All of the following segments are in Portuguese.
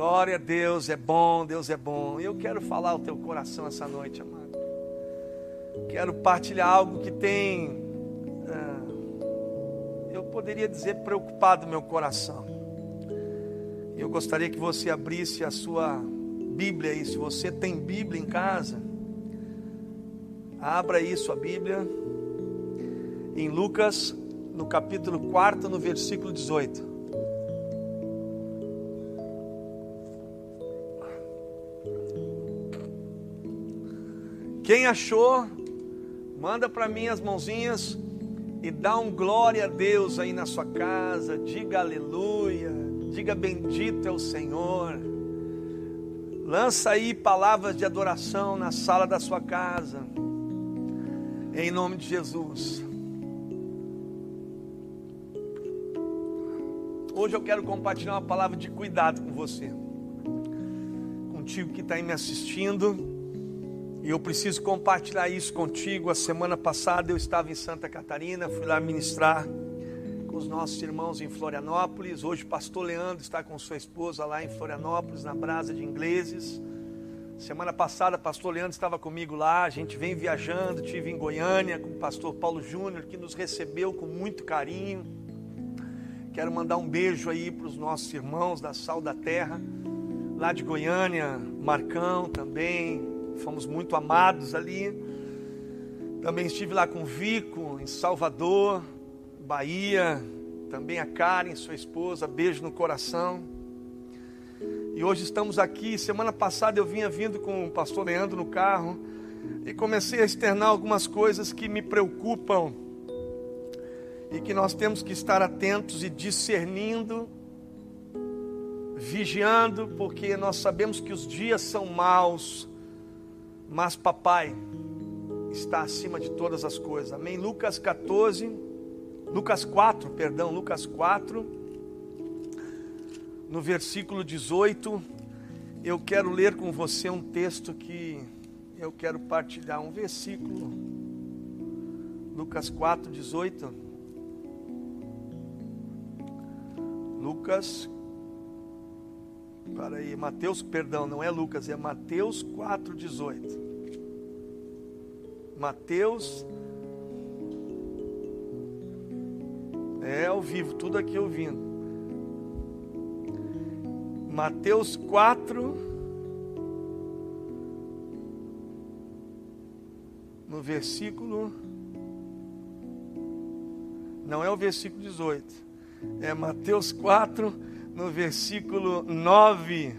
Glória a Deus, é bom, Deus é bom. Eu quero falar ao teu coração essa noite, amado. Quero partilhar algo que tem, uh, eu poderia dizer, preocupado meu coração. Eu gostaria que você abrisse a sua Bíblia aí, se você tem Bíblia em casa, abra aí sua Bíblia em Lucas, no capítulo 4, no versículo 18. Quem achou, manda para mim as mãozinhas e dá um glória a Deus aí na sua casa. Diga aleluia, diga bendito é o Senhor. Lança aí palavras de adoração na sala da sua casa. Em nome de Jesus. Hoje eu quero compartilhar uma palavra de cuidado com você, contigo que está aí me assistindo e eu preciso compartilhar isso contigo. A semana passada eu estava em Santa Catarina, fui lá ministrar com os nossos irmãos em Florianópolis. Hoje, pastor Leandro está com sua esposa lá em Florianópolis, na Brasa de Ingleses. Semana passada, pastor Leandro estava comigo lá. A gente vem viajando. Tive em Goiânia com o pastor Paulo Júnior, que nos recebeu com muito carinho. Quero mandar um beijo aí para os nossos irmãos da Sal da Terra, lá de Goiânia, Marcão também, fomos muito amados ali. Também estive lá com o Vico, em Salvador, Bahia. Também a Karen, sua esposa, beijo no coração. E hoje estamos aqui. Semana passada eu vinha vindo com o pastor Leandro no carro e comecei a externar algumas coisas que me preocupam e que nós temos que estar atentos e discernindo, vigiando, porque nós sabemos que os dias são maus mas papai está acima de todas as coisas. Amém. Lucas 14, Lucas 4, perdão, Lucas 4, no versículo 18, eu quero ler com você um texto que eu quero partilhar, um versículo. Lucas 4, 18. Lucas para aí, Mateus, perdão, não é Lucas, é Mateus 4,18. Mateus. É ao vivo, tudo aqui ouvindo. Mateus 4. No versículo. Não é o versículo 18. É Mateus 4 no versículo 9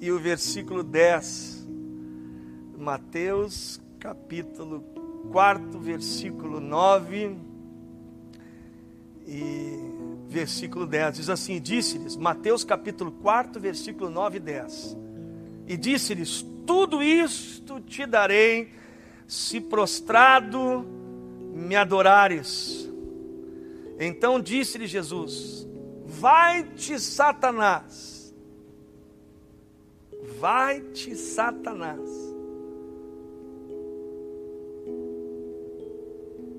e o versículo 10. Mateus, capítulo 4, versículo 9 e versículo 10. Diz assim: Disse-lhes, Mateus, capítulo 4, versículo 9 e 10. E disse-lhes: Tudo isto te darei, se prostrado me adorares. Então disse-lhe Jesus: Vai-te, Satanás. Vai-te, Satanás.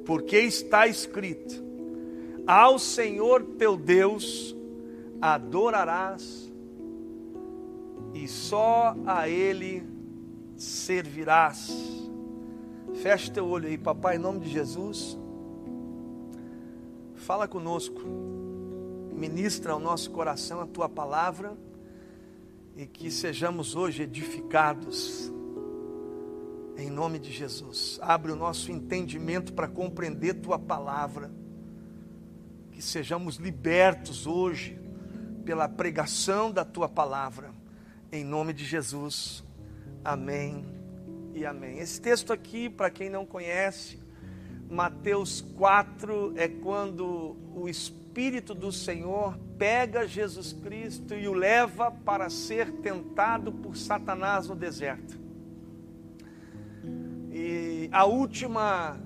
Porque está escrito: Ao Senhor teu Deus adorarás, e só a Ele servirás. Feche teu olho aí, papai, em nome de Jesus. Fala conosco ministra ao nosso coração a tua palavra e que sejamos hoje edificados. Em nome de Jesus, abre o nosso entendimento para compreender tua palavra. Que sejamos libertos hoje pela pregação da tua palavra. Em nome de Jesus. Amém e amém. Esse texto aqui, para quem não conhece, Mateus 4 é quando o Espírito Espírito do Senhor pega Jesus Cristo e o leva para ser tentado por Satanás no deserto. E a última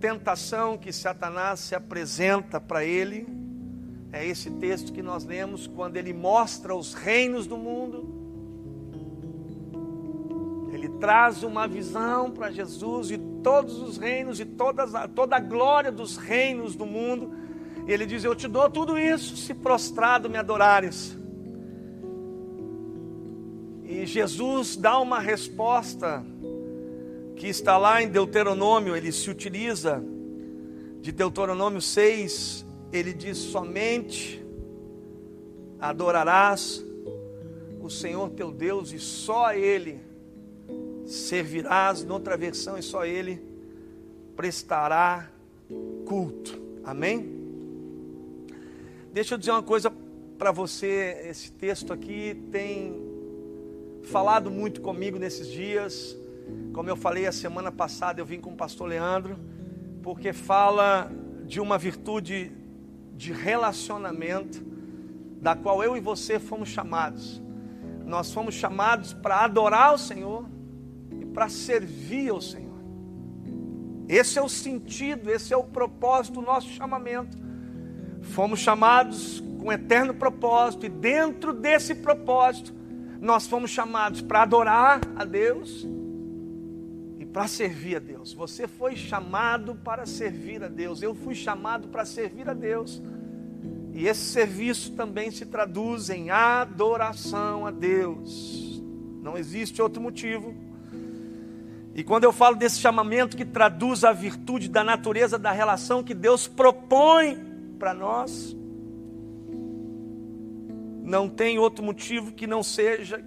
tentação que Satanás se apresenta para ele é esse texto que nós lemos quando ele mostra os reinos do mundo. Ele traz uma visão para Jesus e todos os reinos e todas, toda a glória dos reinos do mundo ele diz: Eu te dou tudo isso se prostrado me adorares. E Jesus dá uma resposta que está lá em Deuteronômio, ele se utiliza de Deuteronômio 6, ele diz: somente adorarás o Senhor teu Deus e só a Ele servirás. Noutra versão, e só Ele prestará culto. Amém? Deixa eu dizer uma coisa para você. Esse texto aqui tem falado muito comigo nesses dias. Como eu falei a semana passada, eu vim com o pastor Leandro, porque fala de uma virtude de relacionamento, da qual eu e você fomos chamados. Nós fomos chamados para adorar o Senhor e para servir ao Senhor. Esse é o sentido, esse é o propósito do nosso chamamento. Fomos chamados com eterno propósito, e dentro desse propósito, nós fomos chamados para adorar a Deus e para servir a Deus. Você foi chamado para servir a Deus, eu fui chamado para servir a Deus. E esse serviço também se traduz em adoração a Deus. Não existe outro motivo. E quando eu falo desse chamamento que traduz a virtude da natureza da relação que Deus propõe para nós, não tem outro motivo que não seja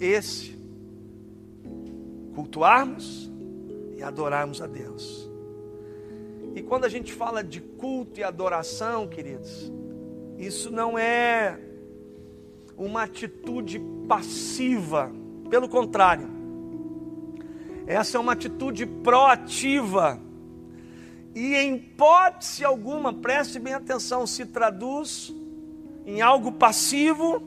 esse: cultuarmos e adorarmos a Deus. E quando a gente fala de culto e adoração, queridos, isso não é uma atitude passiva, pelo contrário, essa é uma atitude proativa. E em hipótese alguma, preste bem atenção, se traduz em algo passivo.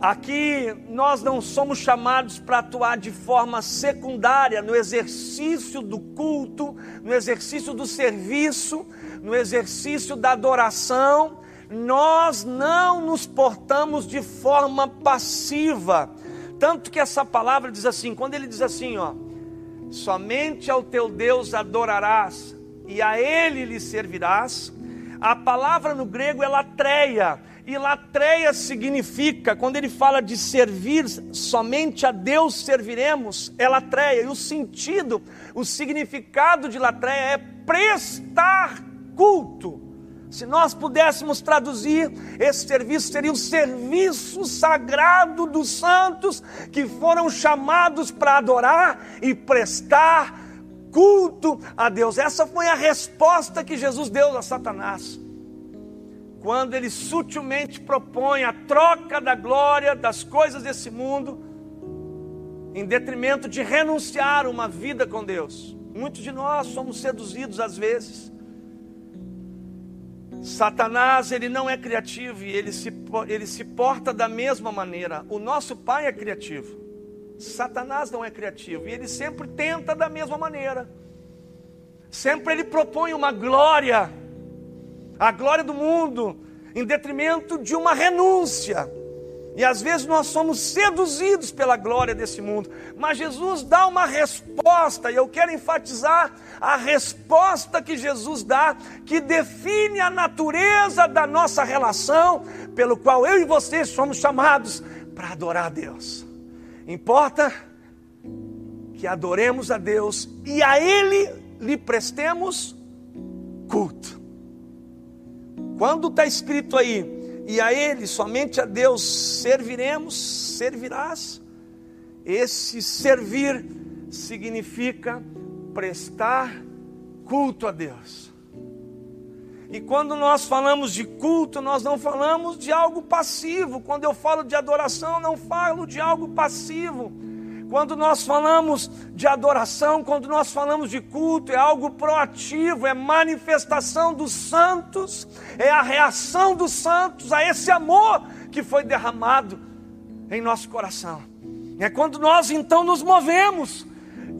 Aqui nós não somos chamados para atuar de forma secundária no exercício do culto, no exercício do serviço, no exercício da adoração. Nós não nos portamos de forma passiva. Tanto que essa palavra diz assim, quando ele diz assim, ó, somente ao teu Deus adorarás e a ele lhe servirás, a palavra no grego é latreia, e latreia significa, quando ele fala de servir, somente a Deus serviremos, é latreia. E o sentido, o significado de latreia é prestar culto. Se nós pudéssemos traduzir, esse serviço seria o serviço sagrado dos santos que foram chamados para adorar e prestar culto a Deus. Essa foi a resposta que Jesus deu a Satanás. Quando ele sutilmente propõe a troca da glória das coisas desse mundo, em detrimento de renunciar uma vida com Deus. Muitos de nós somos seduzidos às vezes. Satanás, ele não é criativo e ele se, ele se porta da mesma maneira. O nosso pai é criativo. Satanás não é criativo e ele sempre tenta da mesma maneira. Sempre ele propõe uma glória, a glória do mundo, em detrimento de uma renúncia. E às vezes nós somos seduzidos pela glória desse mundo, mas Jesus dá uma resposta, e eu quero enfatizar a resposta que Jesus dá, que define a natureza da nossa relação, pelo qual eu e você somos chamados para adorar a Deus. Importa que adoremos a Deus e a Ele lhe prestemos culto. Quando está escrito aí, e a Ele, somente a Deus serviremos, servirás, esse servir significa prestar culto a Deus. E quando nós falamos de culto, nós não falamos de algo passivo. Quando eu falo de adoração, não falo de algo passivo. Quando nós falamos de adoração, quando nós falamos de culto, é algo proativo, é manifestação dos santos, é a reação dos santos a esse amor que foi derramado em nosso coração. É quando nós então nos movemos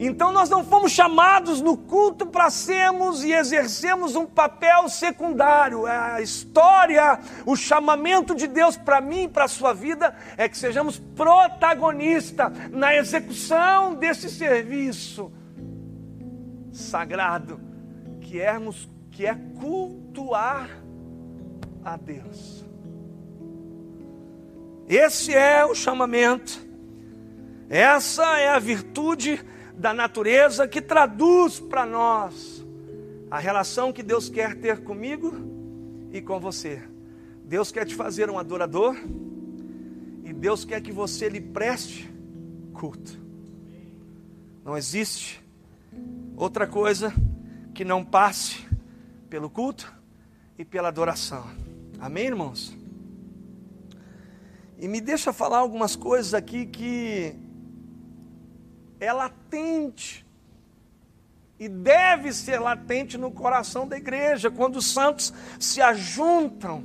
então nós não fomos chamados no culto para sermos e exercermos um papel secundário. A história, o chamamento de Deus para mim e para a sua vida é que sejamos protagonistas na execução desse serviço sagrado, que, ermos, que é cultuar a Deus. Esse é o chamamento, essa é a virtude da natureza que traduz para nós a relação que Deus quer ter comigo e com você. Deus quer te fazer um adorador e Deus quer que você lhe preste culto. Não existe outra coisa que não passe pelo culto e pela adoração. Amém, irmãos? E me deixa falar algumas coisas aqui que é latente. E deve ser latente no coração da igreja, quando os santos se ajuntam,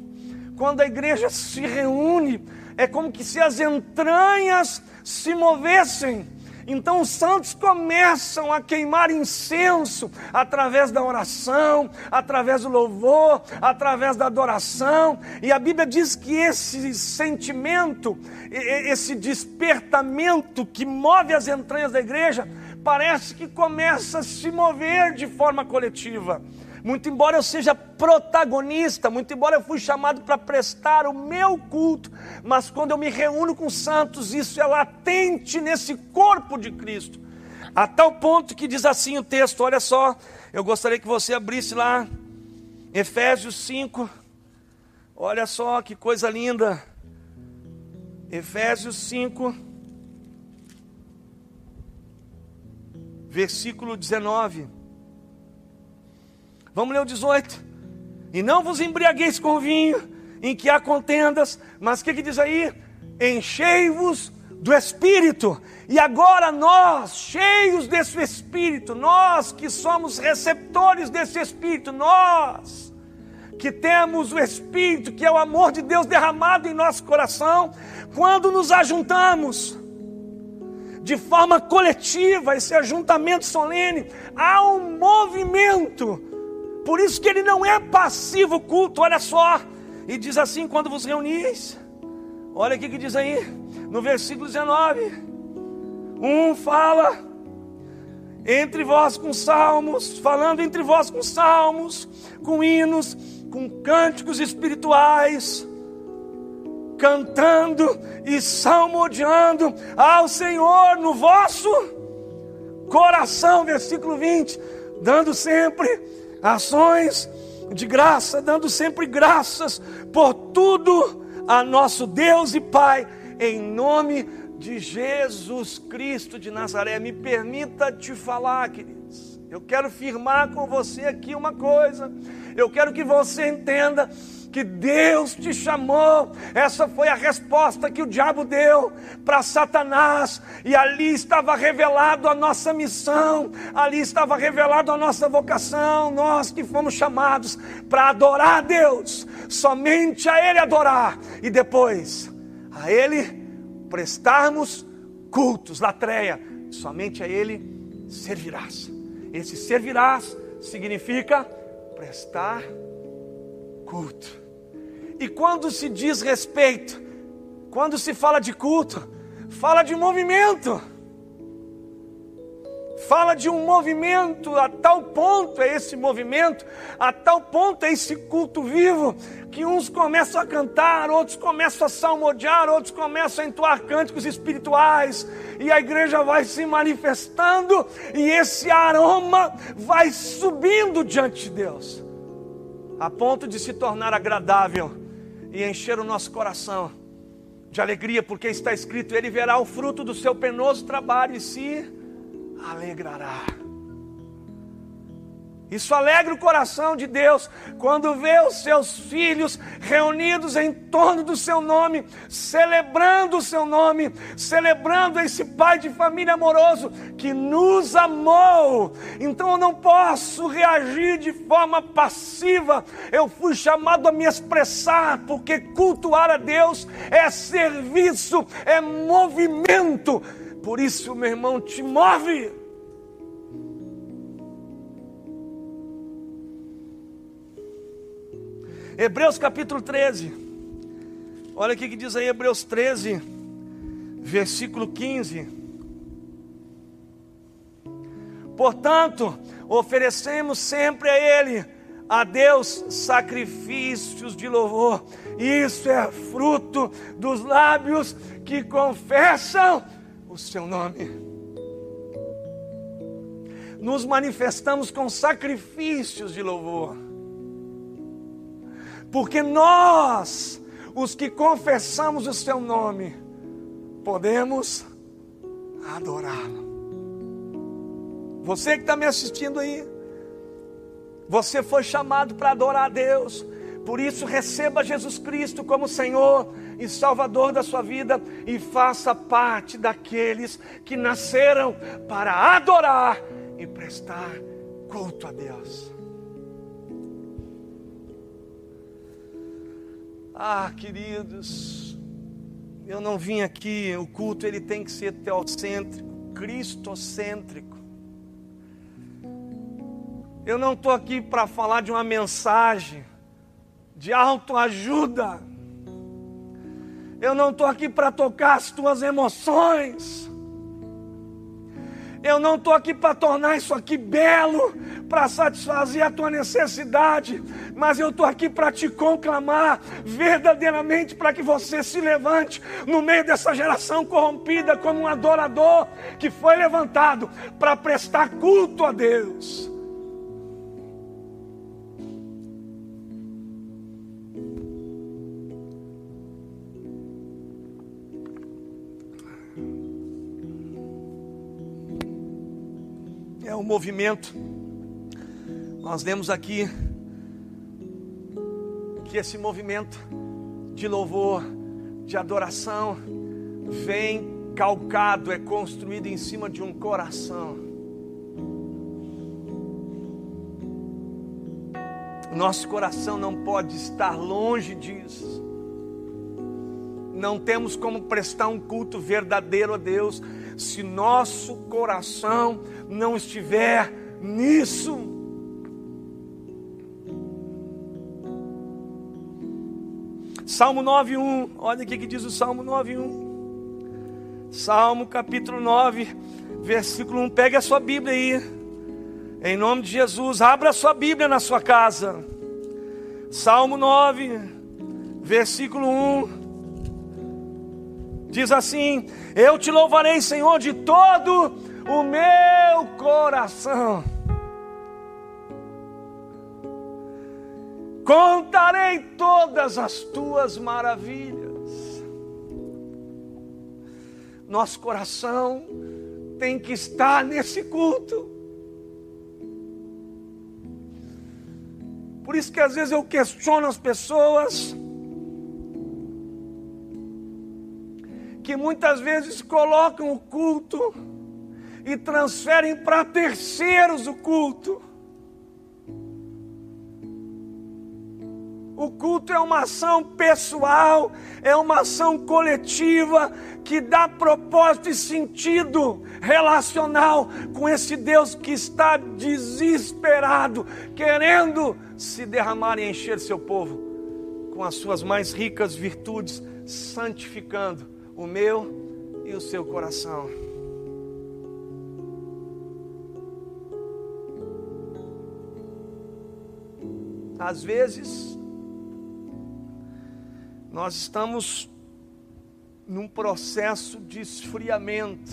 quando a igreja se reúne, é como que se as entranhas se movessem então os santos começam a queimar incenso através da oração, através do louvor, através da adoração. E a Bíblia diz que esse sentimento, esse despertamento que move as entranhas da igreja, parece que começa a se mover de forma coletiva. Muito embora eu seja protagonista, muito embora eu fui chamado para prestar o meu culto, mas quando eu me reúno com santos, isso é latente nesse corpo de Cristo. A tal ponto que diz assim o texto, olha só, eu gostaria que você abrisse lá, Efésios 5, olha só que coisa linda. Efésios 5, versículo 19. Vamos ler o 18. E não vos embriagueis com vinho, em que há contendas, mas o que, que diz aí? Enchei-vos do Espírito. E agora nós, cheios desse Espírito, nós que somos receptores desse Espírito, nós que temos o Espírito, que é o amor de Deus derramado em nosso coração, quando nos ajuntamos de forma coletiva, esse ajuntamento solene, há um movimento por isso que ele não é passivo culto, olha só. E diz assim: quando vos reunis, olha o que diz aí, no versículo 19: um fala entre vós com salmos, falando entre vós com salmos, com hinos, com cânticos espirituais, cantando e salmodiando ao Senhor no vosso coração, versículo 20, dando sempre ações de graça, dando sempre graças por tudo a nosso Deus e Pai, em nome de Jesus Cristo de Nazaré. Me permita te falar, queridos. Eu quero firmar com você aqui uma coisa. Eu quero que você entenda que Deus te chamou. Essa foi a resposta que o diabo deu para Satanás, e ali estava revelado a nossa missão, ali estava revelado a nossa vocação. Nós que fomos chamados para adorar a Deus, somente a Ele adorar, e depois a Ele prestarmos cultos, latreia, somente a Ele servirás. Esse servirás significa prestar culto. E quando se diz respeito, quando se fala de culto, fala de movimento. Fala de um movimento, a tal ponto é esse movimento, a tal ponto é esse culto vivo, que uns começam a cantar, outros começam a salmodiar, outros começam a entoar cânticos espirituais, e a igreja vai se manifestando, e esse aroma vai subindo diante de Deus, a ponto de se tornar agradável e encher o nosso coração de alegria, porque está escrito: Ele verá o fruto do seu penoso trabalho e se alegrará. Isso alegra o coração de Deus quando vê os seus filhos reunidos em torno do seu nome, celebrando o seu nome, celebrando esse pai de família amoroso que nos amou. Então eu não posso reagir de forma passiva. Eu fui chamado a me expressar, porque cultuar a Deus é serviço, é movimento. Por isso, meu irmão, te move Hebreus capítulo 13. Olha o que diz aí Hebreus 13, versículo 15. Portanto, oferecemos sempre a Ele a Deus sacrifícios de louvor. Isso é fruto dos lábios que confessam o seu nome. Nos manifestamos com sacrifícios de louvor. Porque nós, os que confessamos o seu nome, podemos adorá-lo. Você que está me assistindo aí, você foi chamado para adorar a Deus. Por isso, receba Jesus Cristo como Senhor e Salvador da sua vida e faça parte daqueles que nasceram para adorar e prestar culto a Deus. Ah, queridos, eu não vim aqui, o culto ele tem que ser teocêntrico, cristocêntrico. Eu não estou aqui para falar de uma mensagem de autoajuda. Eu não estou aqui para tocar as tuas emoções. Eu não estou aqui para tornar isso aqui belo, para satisfazer a tua necessidade, mas eu estou aqui para te conclamar verdadeiramente para que você se levante no meio dessa geração corrompida como um adorador que foi levantado para prestar culto a Deus. um movimento. Nós lemos aqui que esse movimento de louvor, de adoração, vem calcado, é construído em cima de um coração. Nosso coração não pode estar longe disso. Não temos como prestar um culto verdadeiro a Deus se nosso coração não estiver nisso. Salmo 9:1, olha o que diz o Salmo 9:1. Salmo capítulo 9, versículo 1. Pegue a sua Bíblia aí. Em nome de Jesus, abra a sua Bíblia na sua casa. Salmo 9, versículo 1. Diz assim: Eu te louvarei, Senhor, de todo o meu coração. Contarei todas as tuas maravilhas. Nosso coração tem que estar nesse culto. Por isso que às vezes eu questiono as pessoas que muitas vezes colocam o culto e transferem para terceiros o culto. O culto é uma ação pessoal, é uma ação coletiva que dá propósito e sentido relacional com esse Deus que está desesperado, querendo se derramar e encher seu povo com as suas mais ricas virtudes, santificando o meu e o seu coração. Às vezes, nós estamos num processo de esfriamento.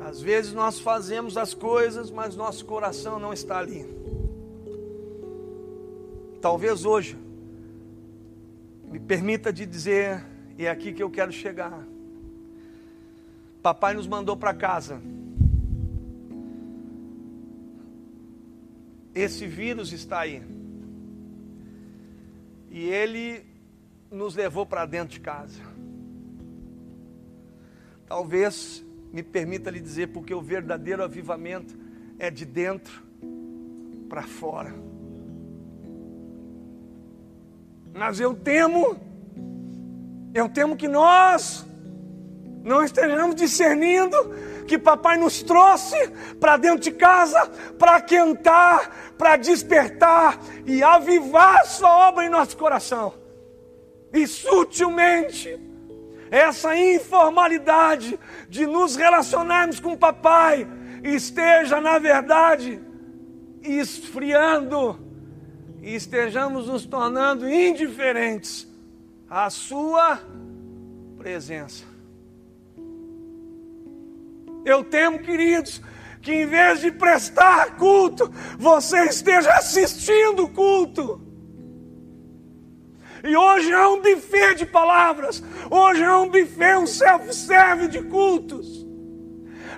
Às vezes nós fazemos as coisas, mas nosso coração não está ali. Talvez hoje me permita de dizer, e é aqui que eu quero chegar. Papai nos mandou para casa. Esse vírus está aí. E ele nos levou para dentro de casa. Talvez me permita lhe dizer, porque o verdadeiro avivamento é de dentro para fora. Mas eu temo, eu temo que nós não estejamos discernindo que papai nos trouxe para dentro de casa para aquentar, para despertar e avivar sua obra em nosso coração. E sutilmente, essa informalidade de nos relacionarmos com papai esteja, na verdade, esfriando e estejamos nos tornando indiferentes à Sua presença. Eu temo, queridos, que em vez de prestar culto, você esteja assistindo o culto. E hoje é um buffet de palavras, hoje é um buffet, um self-serve de cultos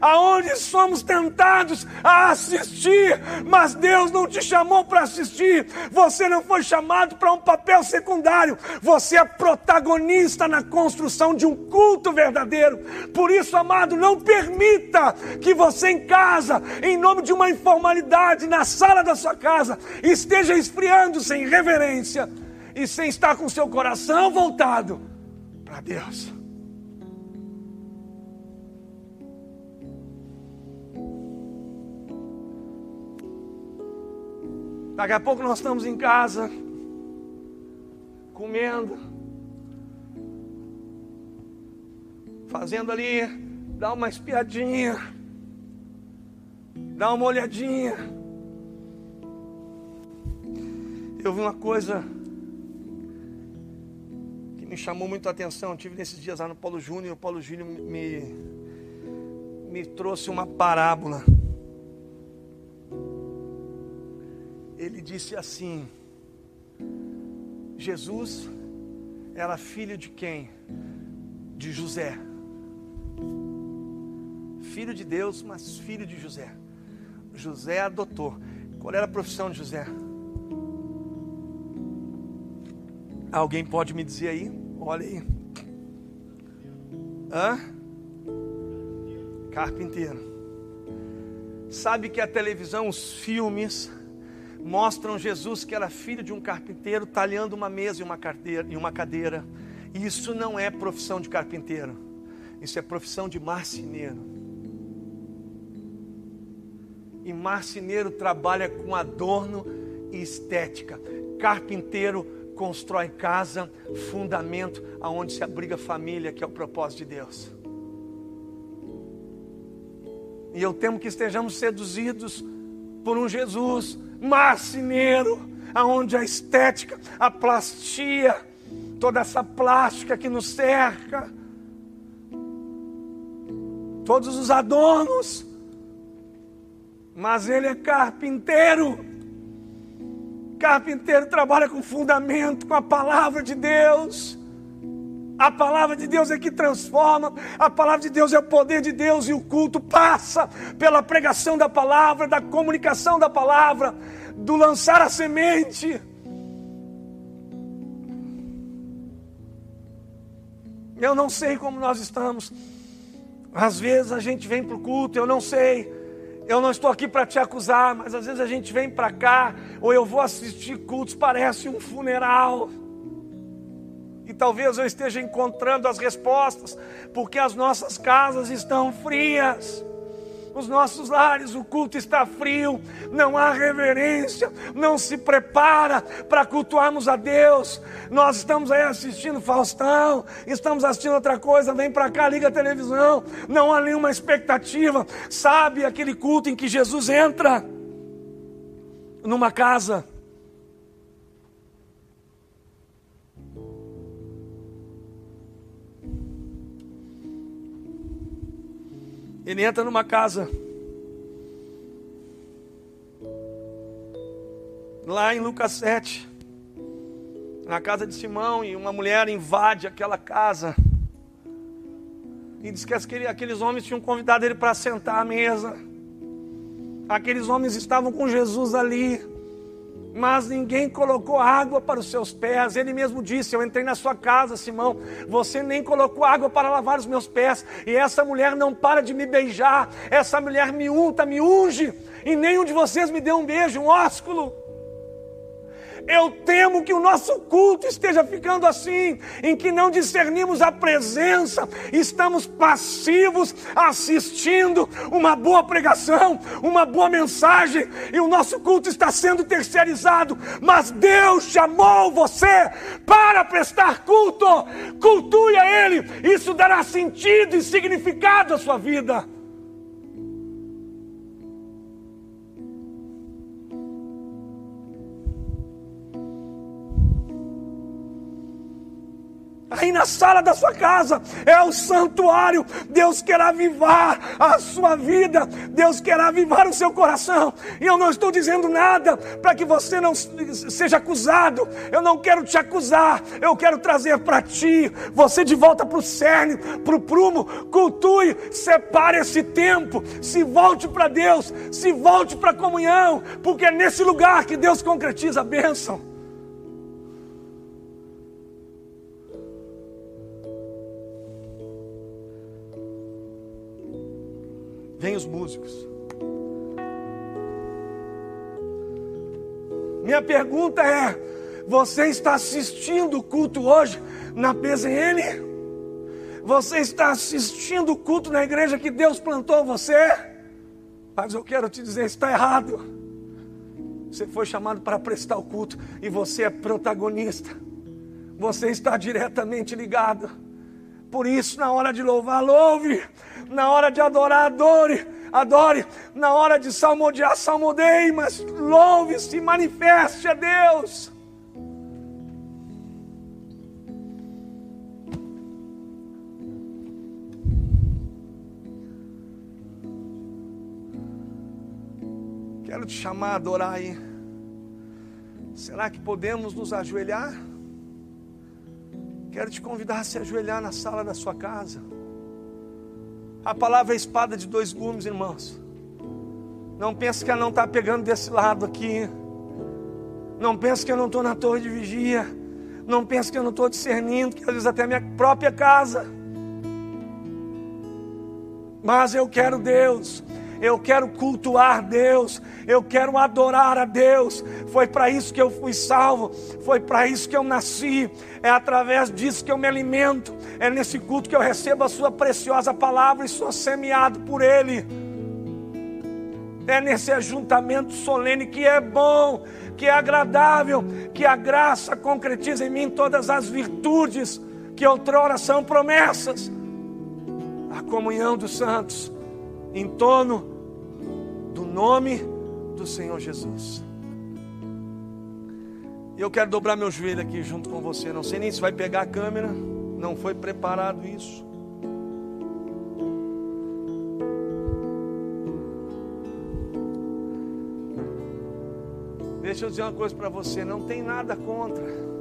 aonde somos tentados a assistir, mas Deus não te chamou para assistir, você não foi chamado para um papel secundário, você é protagonista na construção de um culto verdadeiro. Por isso, amado, não permita que você em casa, em nome de uma informalidade, na sala da sua casa, esteja esfriando sem reverência e sem estar com seu coração voltado para Deus. Daqui a pouco nós estamos em casa, comendo, fazendo ali, dá uma espiadinha, dá uma olhadinha. Eu vi uma coisa que me chamou muito a atenção. Eu tive nesses dias lá no Paulo Júnior, e o Paulo Júnior me, me trouxe uma parábola. Ele disse assim: Jesus era filho de quem? De José. Filho de Deus, mas filho de José. José adotou. Qual era a profissão de José? Alguém pode me dizer aí? Olha aí. Hã? Carpinteiro. Sabe que a televisão, os filmes, mostram Jesus que era filho de um carpinteiro talhando uma mesa e uma, e uma cadeira. Isso não é profissão de carpinteiro, isso é profissão de marceneiro. E marceneiro trabalha com adorno e estética. Carpinteiro constrói casa, fundamento aonde se abriga a família, que é o propósito de Deus. E eu temo que estejamos seduzidos por um Jesus marceneiro, aonde a estética, a plastia, toda essa plástica que nos cerca, todos os adornos, mas ele é carpinteiro. Carpinteiro trabalha com fundamento, com a palavra de Deus. A palavra de Deus é que transforma, a palavra de Deus é o poder de Deus e o culto passa pela pregação da palavra, da comunicação da palavra, do lançar a semente. Eu não sei como nós estamos. Às vezes a gente vem para o culto, eu não sei. Eu não estou aqui para te acusar, mas às vezes a gente vem para cá, ou eu vou assistir cultos, parece um funeral. E talvez eu esteja encontrando as respostas, porque as nossas casas estão frias. Os nossos lares, o culto está frio, não há reverência, não se prepara para cultuarmos a Deus. Nós estamos aí assistindo Faustão, estamos assistindo outra coisa, vem para cá, liga a televisão, não há nenhuma expectativa. Sabe aquele culto em que Jesus entra numa casa Ele entra numa casa. Lá em Lucas 7, na casa de Simão, e uma mulher invade aquela casa. E diz que aqueles homens tinham convidado ele para sentar à mesa. Aqueles homens estavam com Jesus ali mas ninguém colocou água para os seus pés. Ele mesmo disse: Eu entrei na sua casa, Simão, você nem colocou água para lavar os meus pés, e essa mulher não para de me beijar, essa mulher me unta, me unge, e nenhum de vocês me deu um beijo, um ósculo. Eu temo que o nosso culto esteja ficando assim, em que não discernimos a presença, estamos passivos assistindo uma boa pregação, uma boa mensagem, e o nosso culto está sendo terceirizado. Mas Deus chamou você para prestar culto, cultue a Ele, isso dará sentido e significado à sua vida. Aí na sala da sua casa é o santuário. Deus quer avivar a sua vida. Deus quer avivar o seu coração. E eu não estou dizendo nada para que você não seja acusado. Eu não quero te acusar. Eu quero trazer para ti você de volta para o cerne, para o prumo. Cultue, separe esse tempo. Se volte para Deus. Se volte para a comunhão. Porque é nesse lugar que Deus concretiza a bênção. Vem os músicos. Minha pergunta é: você está assistindo o culto hoje na PZN? Você está assistindo o culto na igreja que Deus plantou você? Mas eu quero te dizer, está errado. Você foi chamado para prestar o culto e você é protagonista. Você está diretamente ligado. Por isso, na hora de louvar, louve na hora de adorar, adore, adore, na hora de salmodiar, salmodeie, mas louve-se, manifeste a Deus. Quero te chamar a adorar aí. Será que podemos nos ajoelhar? Quero te convidar a se ajoelhar na sala da sua casa. A palavra é espada de dois gumes, irmãos. Não pense que ela não está pegando desse lado aqui. Não pense que eu não estou na torre de vigia. Não pense que eu não estou discernindo, que às vezes até minha própria casa. Mas eu quero Deus eu quero cultuar Deus, eu quero adorar a Deus. Foi para isso que eu fui salvo, foi para isso que eu nasci, é através disso que eu me alimento, é nesse culto que eu recebo a Sua preciosa palavra e sou semeado por Ele. É nesse ajuntamento solene que é bom, que é agradável, que a graça concretiza em mim todas as virtudes que outrora são promessas. A comunhão dos santos em torno nome do Senhor Jesus. E eu quero dobrar meu joelho aqui junto com você. Não sei nem se vai pegar a câmera, não foi preparado isso. Deixa eu dizer uma coisa para você: não tem nada contra.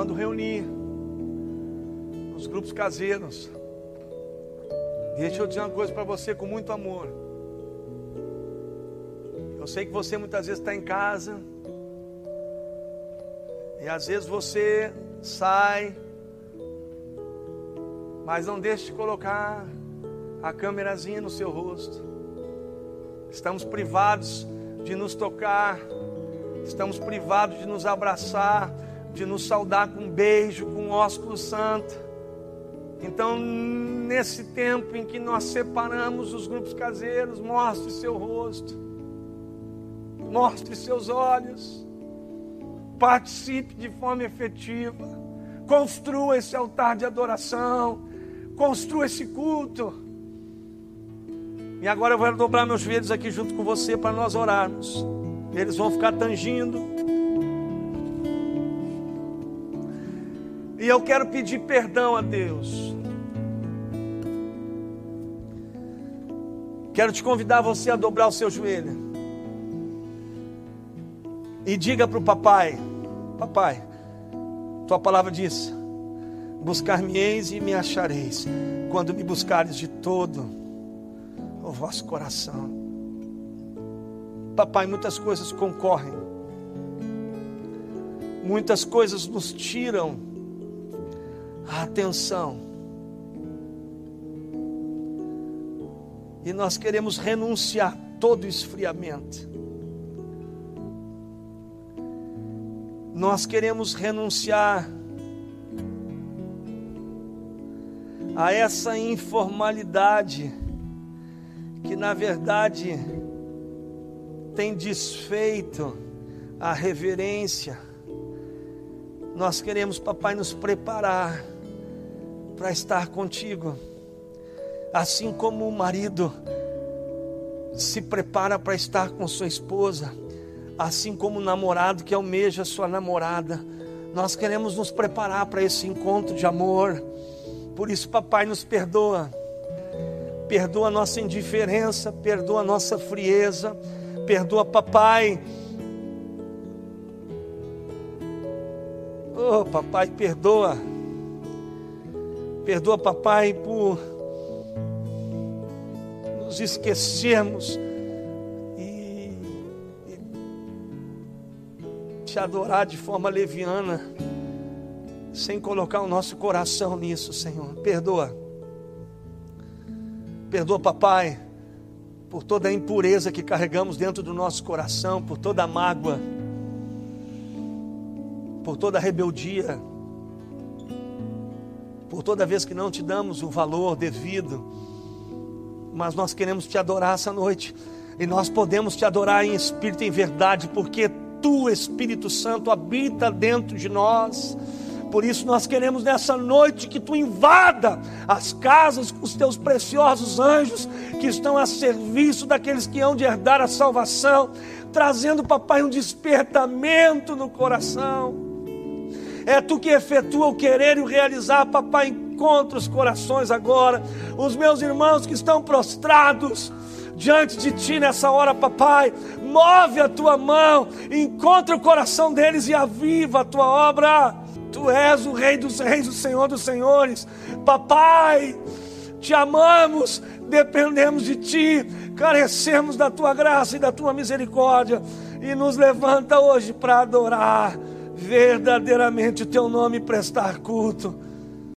Quando reunir nos grupos caseiros, deixa eu dizer uma coisa para você com muito amor. Eu sei que você muitas vezes está em casa, e às vezes você sai, mas não deixe de colocar a câmerazinha no seu rosto. Estamos privados de nos tocar, estamos privados de nos abraçar, de nos saudar com um beijo, com um ósculo santo. Então, nesse tempo em que nós separamos os grupos caseiros, mostre seu rosto, mostre seus olhos, participe de forma efetiva, construa esse altar de adoração, construa esse culto. E agora eu vou dobrar meus joelhos aqui junto com você para nós orarmos. Eles vão ficar tangindo. E eu quero pedir perdão a Deus. Quero te convidar você a dobrar o seu joelho. E diga para o papai: Papai, tua palavra diz: Buscar-me-eis e me achareis, quando me buscares de todo o vosso coração. Papai, muitas coisas concorrem, muitas coisas nos tiram a atenção. E nós queremos renunciar todo esfriamento. Nós queremos renunciar a essa informalidade que na verdade tem desfeito a reverência. Nós queremos, papai, nos preparar para estar contigo. Assim como o marido se prepara para estar com sua esposa, assim como o namorado que almeja sua namorada. Nós queremos nos preparar para esse encontro de amor. Por isso, papai, nos perdoa. Perdoa a nossa indiferença, perdoa a nossa frieza, perdoa, papai. Oh, papai, perdoa. Perdoa, papai, por nos esquecermos e, te adorar de forma leviana, sem colocar o nosso coração nisso, Senhor. Perdoa. Perdoa, papai, por toda a impureza que carregamos dentro do nosso coração, por toda a mágoa, por toda a rebeldia, por toda vez que não te damos o valor devido mas nós queremos te adorar essa noite. E nós podemos te adorar em espírito e em verdade, porque tu, Espírito Santo, habita dentro de nós. Por isso nós queremos nessa noite que tu invada as casas com os teus preciosos anjos que estão a serviço daqueles que hão de herdar a salvação, trazendo, papai, um despertamento no coração. É tu que efetua o querer e o realizar, papai, encontra os corações agora. Os meus irmãos que estão prostrados diante de ti nessa hora, papai. Move a tua mão, encontra o coração deles e aviva a tua obra. Tu és o Rei dos Reis, o Senhor dos Senhores. Papai, te amamos, dependemos de ti, carecemos da tua graça e da tua misericórdia. E nos levanta hoje para adorar verdadeiramente o teu nome prestar culto